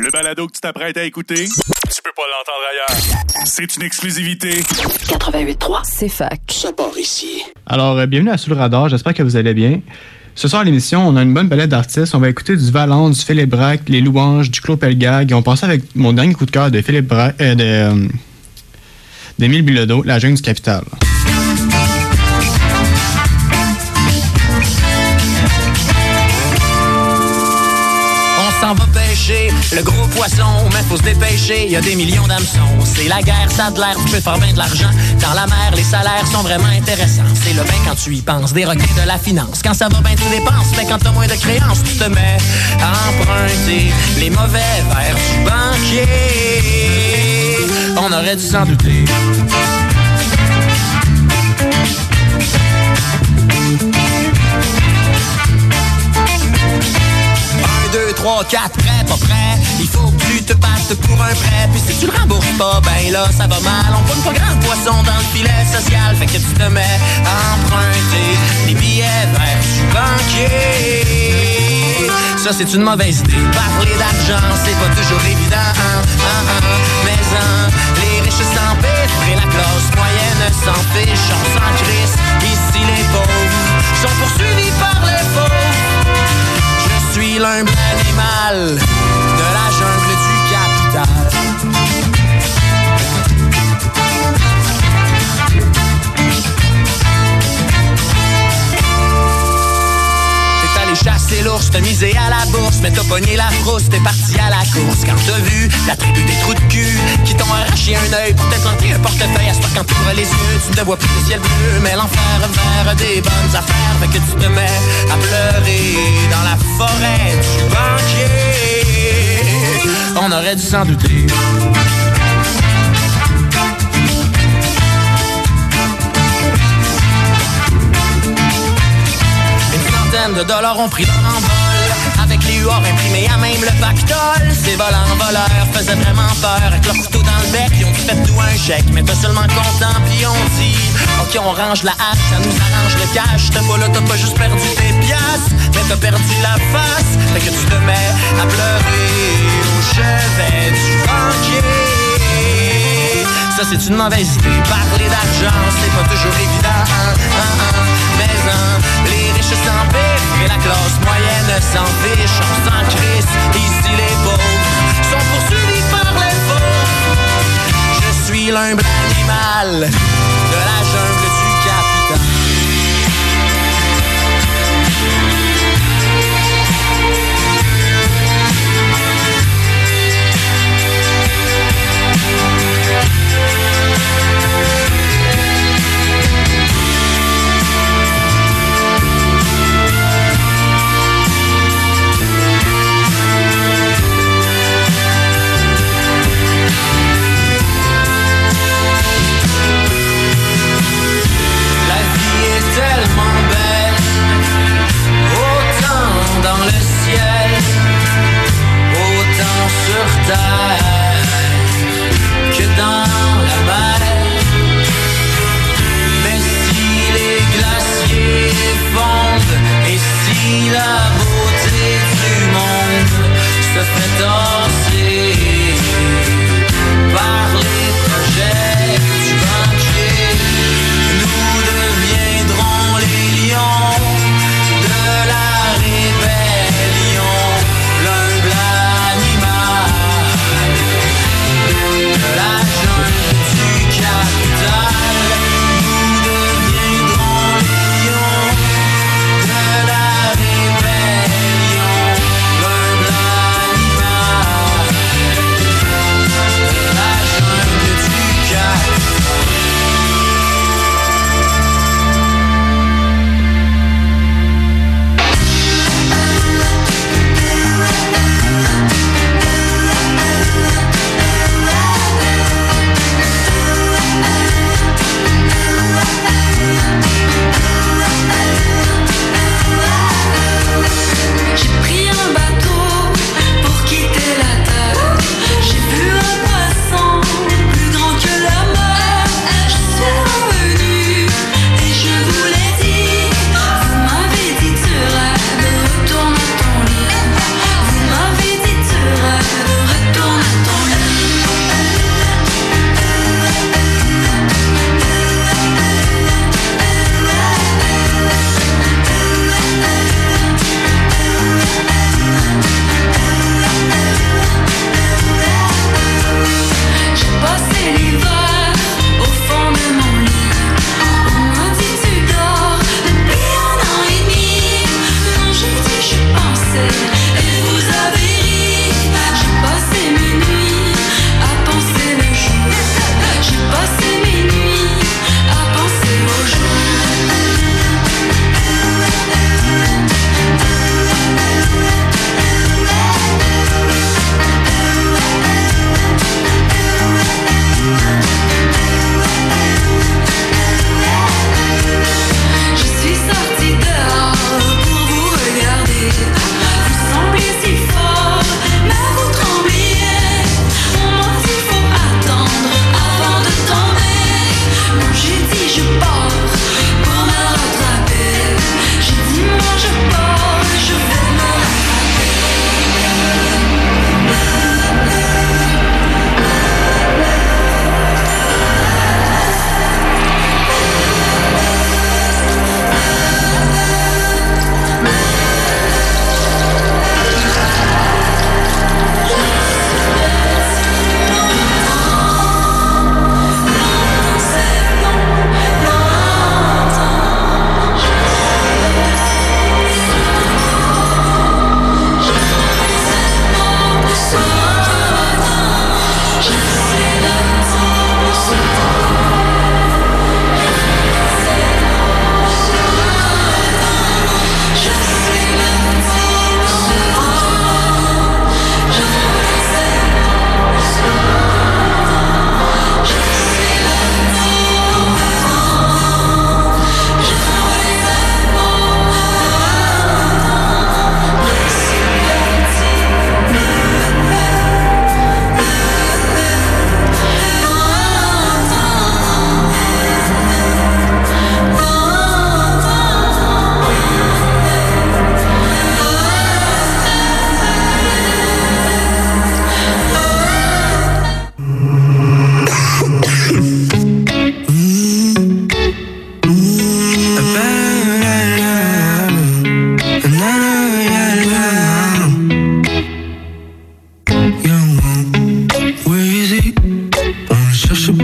Le balado que tu t'apprêtes à écouter, tu peux pas l'entendre ailleurs. C'est une exclusivité. 88.3, c'est fac. Ça part ici. Alors, euh, bienvenue à Sous le radar, j'espère que vous allez bien. Ce soir à l'émission, on a une bonne palette d'artistes. On va écouter du Valence, du Philippe Braque, les louanges, du Claude Pelgag. Et on passe avec mon dernier coup de cœur de Philippe Braque, euh, de, euh, d'Émile Bilodeau, La Jungle du Capital. Le gros poisson, mais faut se dépêcher, y a des millions d'hameçons. C'est la guerre, ça de l'air, tu peux faire bien de l'argent. Dans la mer, les salaires sont vraiment intéressants. C'est le bain quand tu y penses, des requins de la finance. Quand ça va bien, tu dépenses, mais quand t'as moins de créances, tu te mets à emprunter les mauvais vers du banquier. On aurait dû s'en douter. 3, 4, prêt, pas prêt. Il faut que tu te battes pour un prêt. Puis si tu le rembourses pas, ben là, ça va mal. On pogne pas grand poisson dans le filet social. Fait que tu te mets à emprunter des billets vers du banquier. Ça, c'est une mauvaise idée. Parler d'argent, c'est pas toujours évident. hein, hein, hein. Mais les riches s'empiffrent et la classe moyenne s'en fiche. On s'en. Ici, les pauvres sont poursuivis par les pauvres. Suis l'humble animal de la jungle du capital. T'as misé à la bourse, mais t'as pogné la frousse, t'es parti à la course. Quand t'as vu la tribu des trous de cul qui t'ont arraché un œil pour t'implanter un portefeuille, à ce quand t'ouvres les yeux, tu ne vois plus le ciel bleu, mais l'enfer vers des bonnes affaires, fait que tu te mets à pleurer dans la forêt du banquier. On aurait dû s'en douter. De dollars ont pris leur envol Avec les huards imprimés à même le pactole. Ces volants voleurs faisaient vraiment peur Avec leur couteau dans le bec, ils ont fait tout un chèque Mais t'es seulement content, puis on dit Ok, on range la hache, ça nous arrange le cash. T'as pas là, t'as pas juste perdu tes piastres Mais t'as perdu la face. Fait que tu te mets à pleurer au chevet du banquier c'est une mauvaise idée. Parler d'argent c'est pas toujours évident hein, hein, hein. Mais hein, les riches s'empiffrent Et la classe moyenne s'en fiche. On s'en Ici les pauvres sont poursuivis par les pauvres Je suis l'humble animal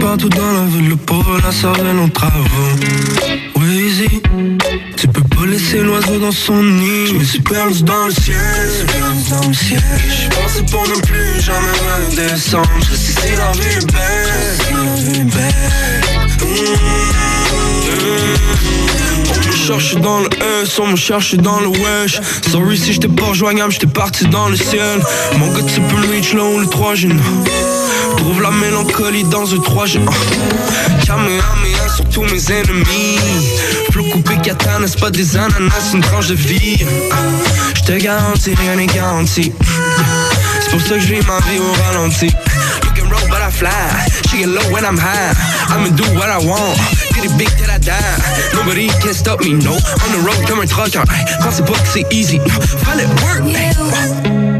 partout dans la ville, le pauvre la savait nos travaux. Weezy, tu peux pas laisser l'oiseau dans son nid. Je suis perdu dans le ciel, dans le ciel. Je pensais pour ne plus jamais redescendre. Je sais si la vie est belle, la vie est belle. On me cherche dans le S, on me cherche dans le wesh Sorry si j'étais pas rejoignable, j'étais parti dans le ciel Mon gars tu peux le reach là où le 3 g Trouve la mélancolie dans un 3 g Kamehameha sur tous mes ennemis. Flou coupé katana, c'est pas des ananas, une tranche de vie. J'te garantis, rien n'est garanti. C'est pour ça que je vis ma vie au ralenti. You can roll but I fly. She get low when I'm high. I'ma do what I want. Get it big till I die. Nobody can stop me, no. On the road comme un trucker Pensez pas que c'est easy, no work, hey.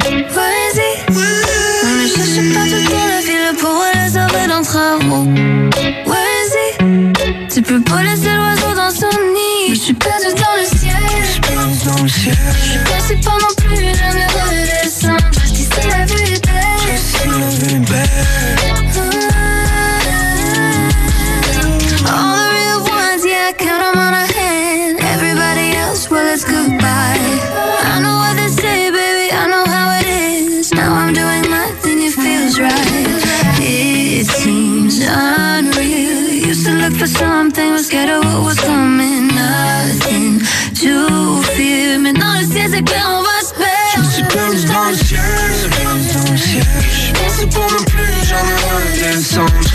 Vas-y, tu peux pas laisser l'oiseau dans son nid. Je suis perdu dans le ciel. Dans le ciel Je sais pas non to look for something, was scared of what was coming. Nothing to fear. Maintenant, le ciel, on Je suis dans Dans pour ne plus jamais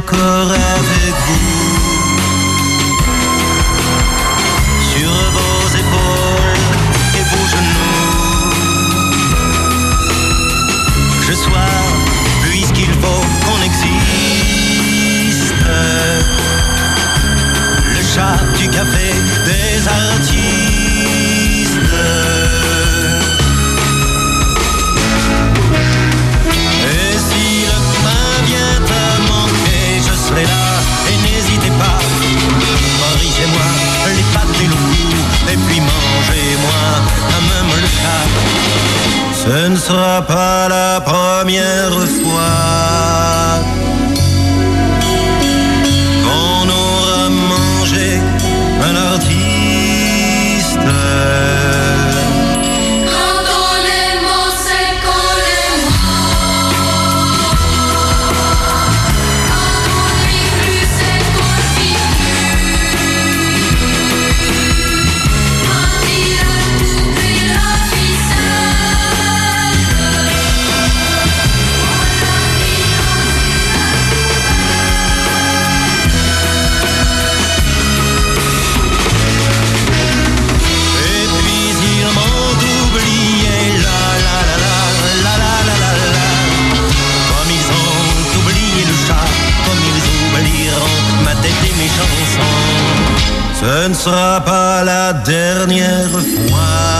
encore avec sera pas la dernière fois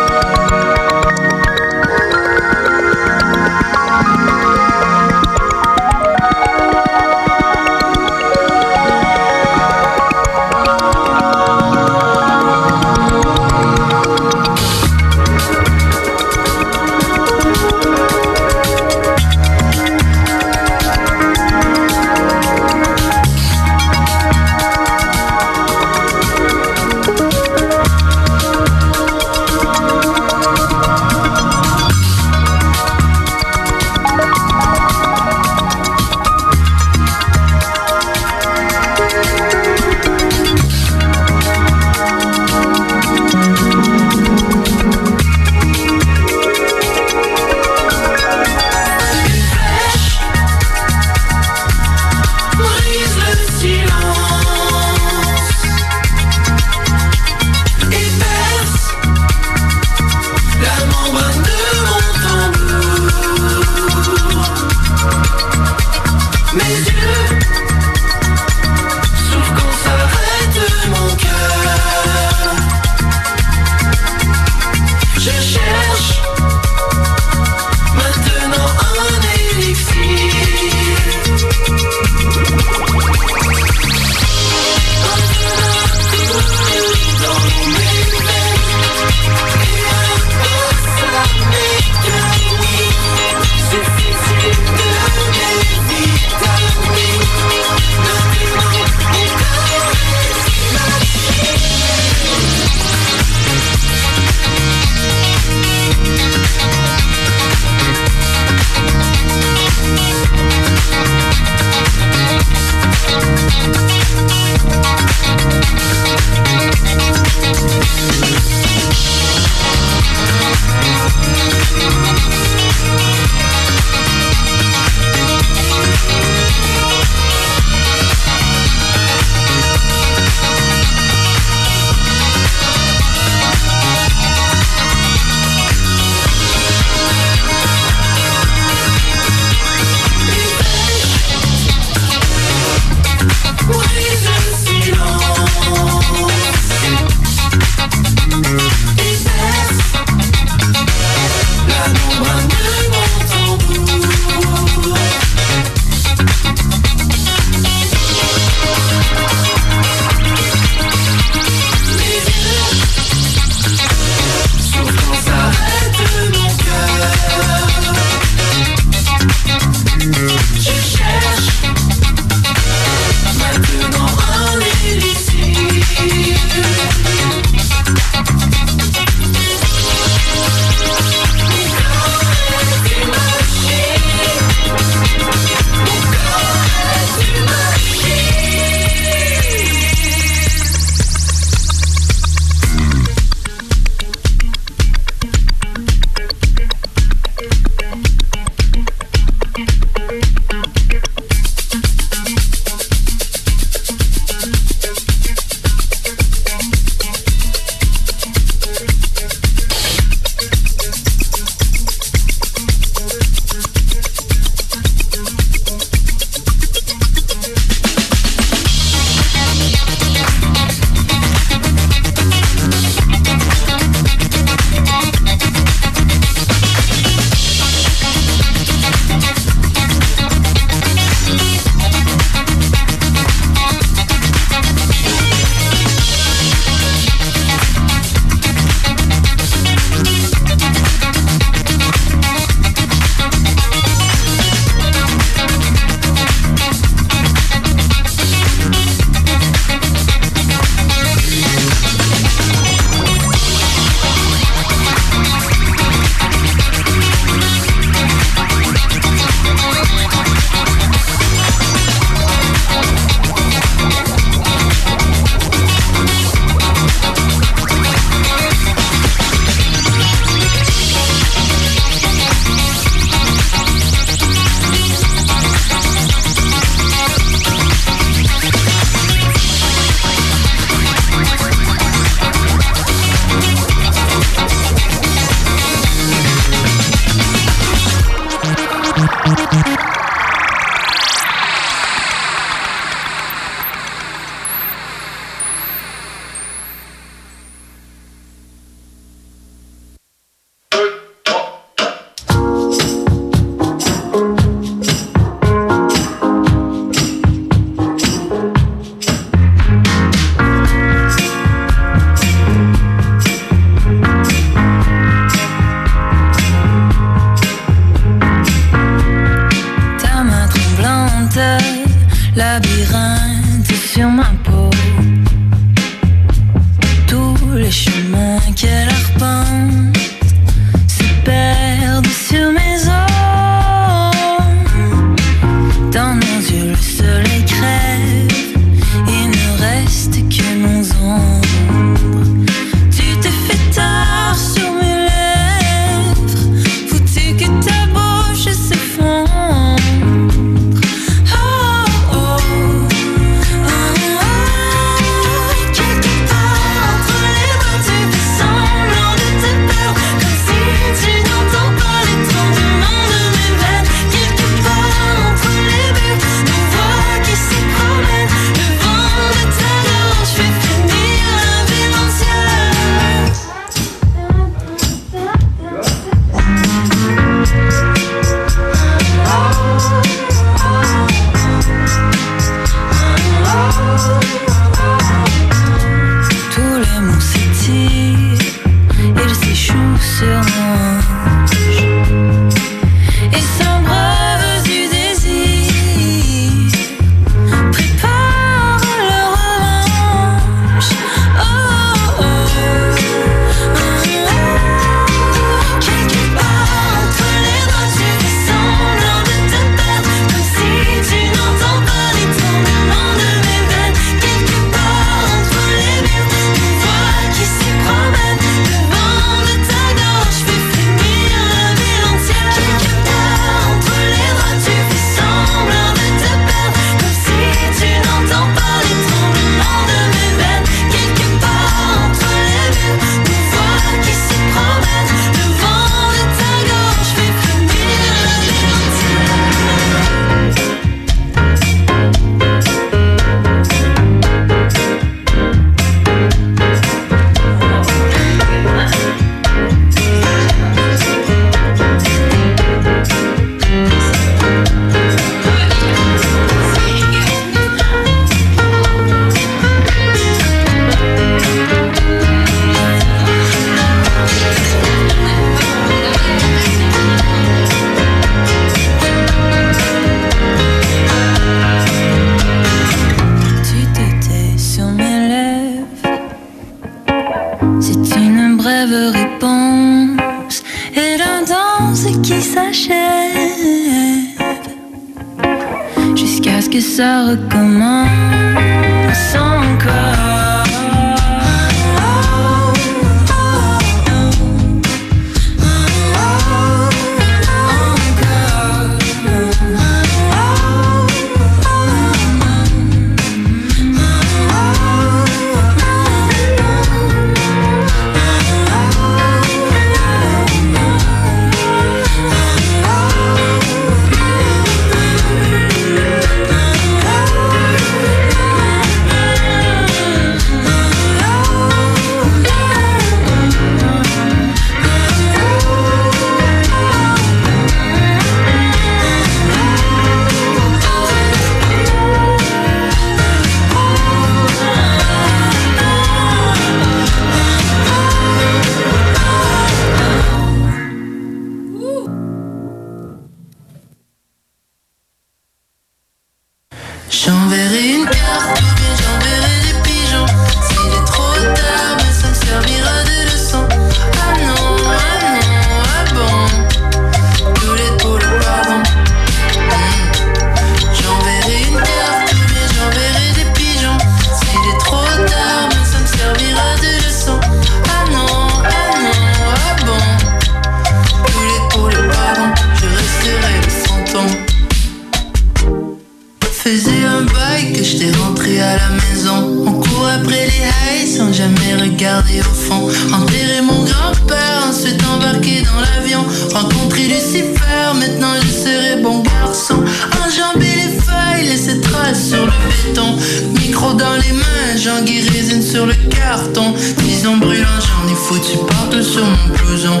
carton. 10 ans brûlant, j'en ai foutu partout sur mon blouson.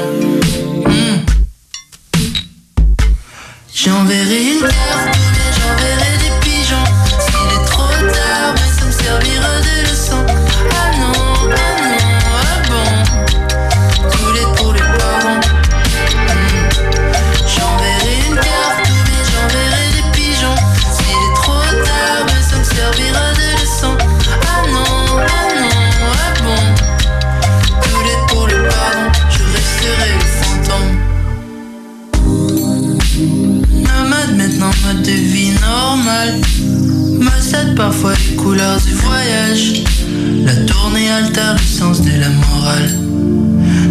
Hmm. J'enverrai une carte, j'enverrai des pigeons. S'il est trop tard, mais ça me servira de leçon.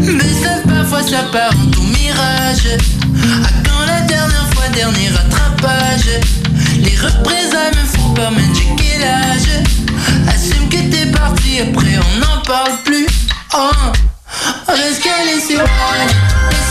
Mais ça, parfois ça part en tout mirage. À quand la dernière fois, dernier rattrapage Les représailles me font peur, mais j'ai quel âge Assume que t'es parti, après on n'en parle plus. Oh, reste calé sur moi.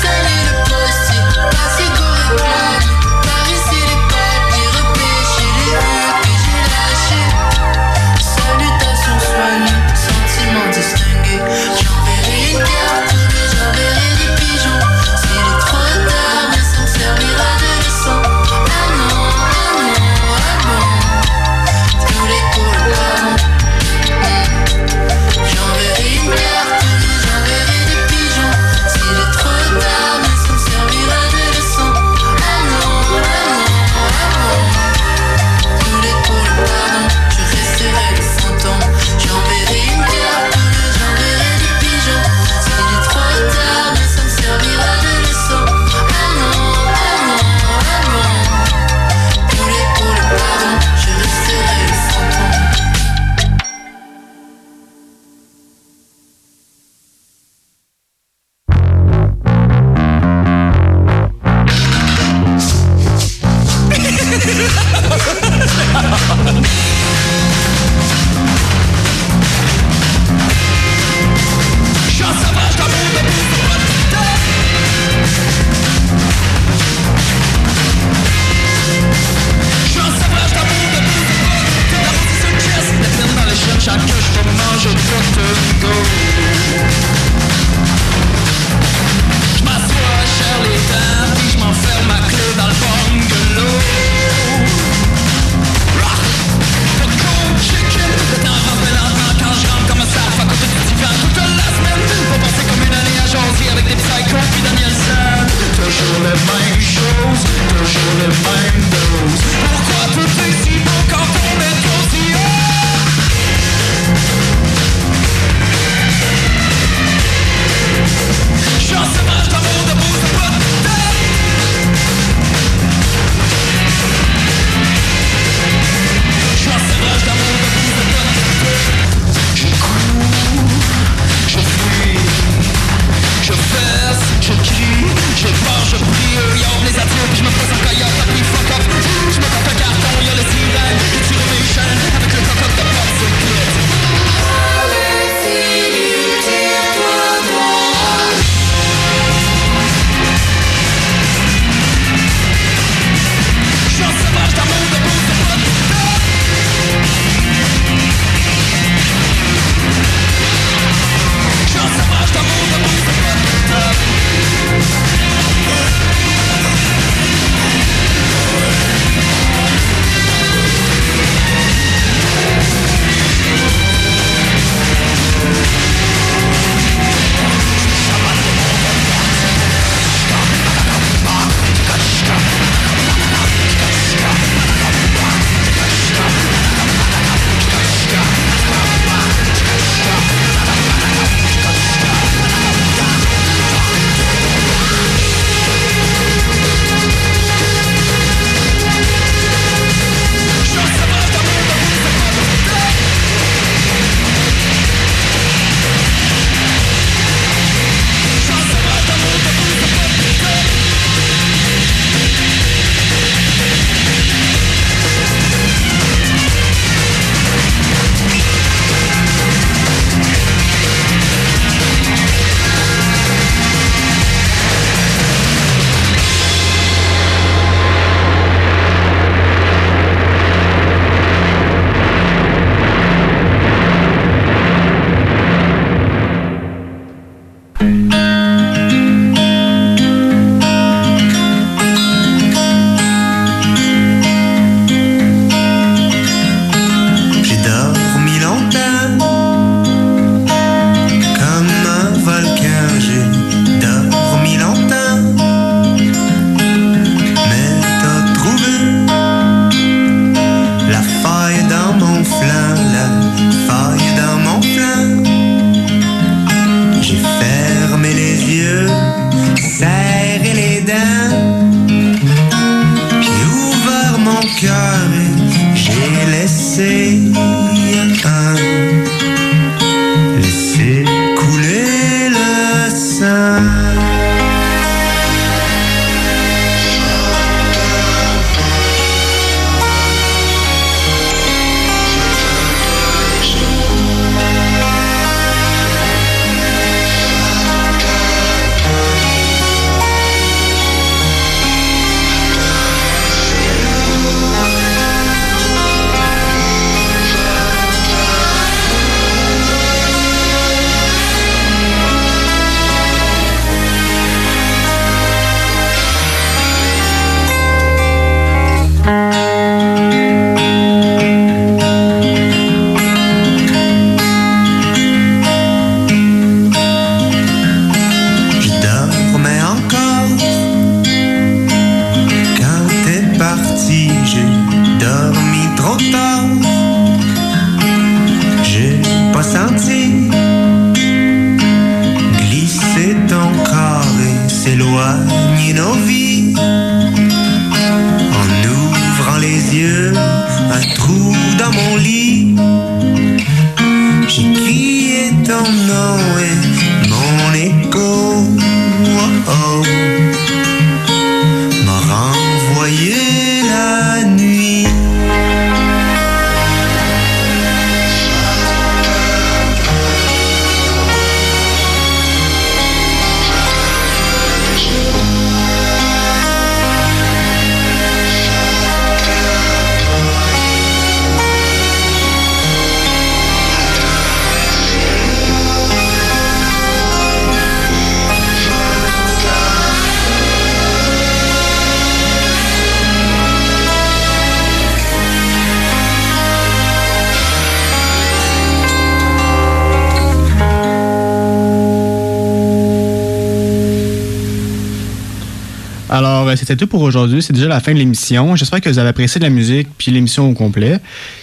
C'était tout pour aujourd'hui. C'est déjà la fin de l'émission. J'espère que vous avez apprécié la musique puis l'émission au complet.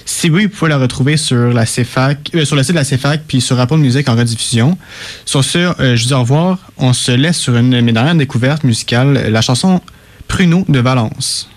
Si oui, vous pouvez la retrouver sur la CFAC, euh, sur le site de la CFAC puis sur Apple Music en rediffusion. Sur ce, euh, je vous dis au revoir. On se laisse sur une de mes dernières découvertes musicales, la chanson Pruneau de Valence.